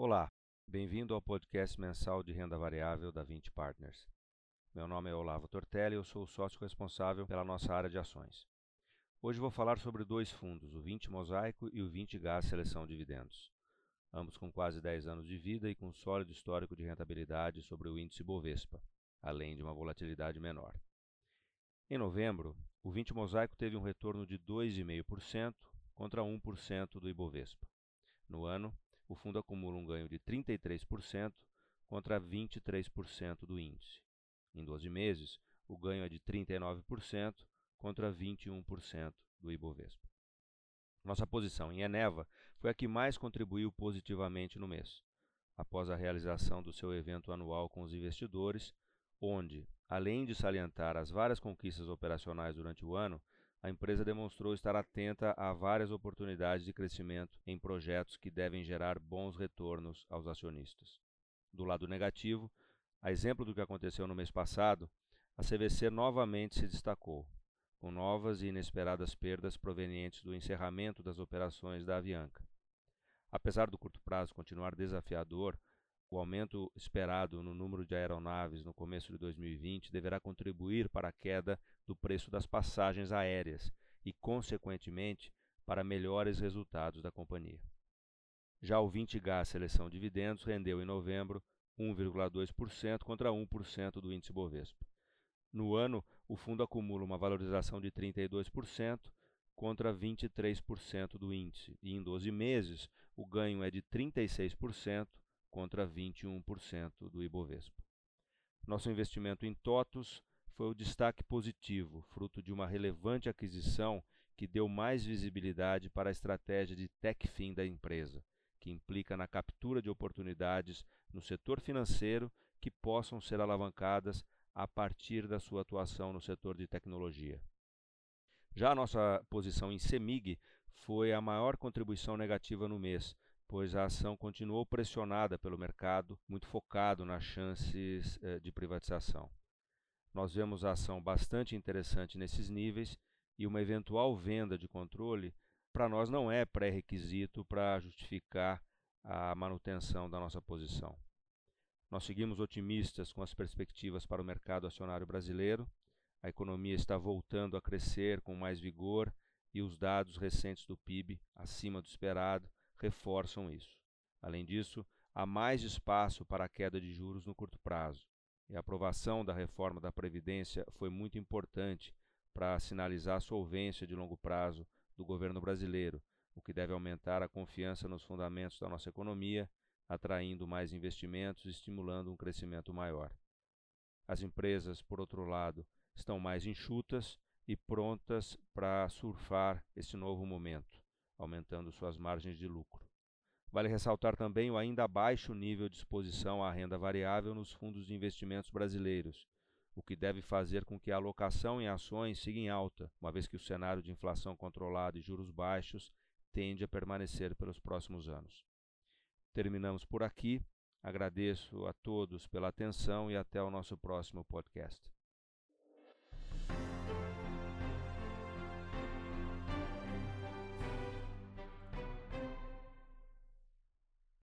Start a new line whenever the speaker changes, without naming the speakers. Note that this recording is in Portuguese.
Olá, bem-vindo ao podcast mensal de renda variável da 20 Partners. Meu nome é Olavo Tortelli e eu sou o sócio responsável pela nossa área de ações. Hoje vou falar sobre dois fundos, o 20 Mosaico e o 20 Gás Seleção Dividendos. Ambos com quase 10 anos de vida e com sólido histórico de rentabilidade sobre o índice Bovespa, além de uma volatilidade menor. Em novembro, o 20 Mosaico teve um retorno de 2,5% contra 1% do Ibovespa. No ano, o fundo acumula um ganho de 33% contra 23% do índice. Em 12 meses, o ganho é de 39% contra 21% do Ibovespa. Nossa posição em Eneva foi a que mais contribuiu positivamente no mês, após a realização do seu evento anual com os investidores, onde, além de salientar as várias conquistas operacionais durante o ano, a empresa demonstrou estar atenta a várias oportunidades de crescimento em projetos que devem gerar bons retornos aos acionistas. Do lado negativo, a exemplo do que aconteceu no mês passado, a CVC novamente se destacou, com novas e inesperadas perdas provenientes do encerramento das operações da Avianca. Apesar do curto prazo continuar desafiador, o aumento esperado no número de aeronaves no começo de 2020 deverá contribuir para a queda do preço das passagens aéreas e, consequentemente, para melhores resultados da companhia. Já o 20G Seleção Dividendos rendeu em novembro 1,2% contra 1% do índice Bovespa. No ano, o fundo acumula uma valorização de 32% contra 23% do índice, e em 12 meses o ganho é de 36% contra 21% do Ibovespa. Nosso investimento em TOTUS foi o destaque positivo, fruto de uma relevante aquisição que deu mais visibilidade para a estratégia de tech-fin da empresa, que implica na captura de oportunidades no setor financeiro que possam ser alavancadas a partir da sua atuação no setor de tecnologia. Já a nossa posição em CEMIG foi a maior contribuição negativa no mês, pois a ação continuou pressionada pelo mercado, muito focado nas chances eh, de privatização. Nós vemos a ação bastante interessante nesses níveis e uma eventual venda de controle para nós não é pré-requisito para justificar a manutenção da nossa posição. Nós seguimos otimistas com as perspectivas para o mercado acionário brasileiro. A economia está voltando a crescer com mais vigor e os dados recentes do PIB, acima do esperado, reforçam isso. Além disso, há mais espaço para a queda de juros no curto prazo. E a aprovação da reforma da Previdência foi muito importante para sinalizar a solvência de longo prazo do governo brasileiro, o que deve aumentar a confiança nos fundamentos da nossa economia, atraindo mais investimentos e estimulando um crescimento maior. As empresas, por outro lado, estão mais enxutas e prontas para surfar esse novo momento aumentando suas margens de lucro. Vale ressaltar também o ainda baixo nível de exposição à renda variável nos fundos de investimentos brasileiros, o que deve fazer com que a alocação em ações siga em alta, uma vez que o cenário de inflação controlada e juros baixos tende a permanecer pelos próximos anos. Terminamos por aqui. Agradeço a todos pela atenção e até o nosso próximo podcast.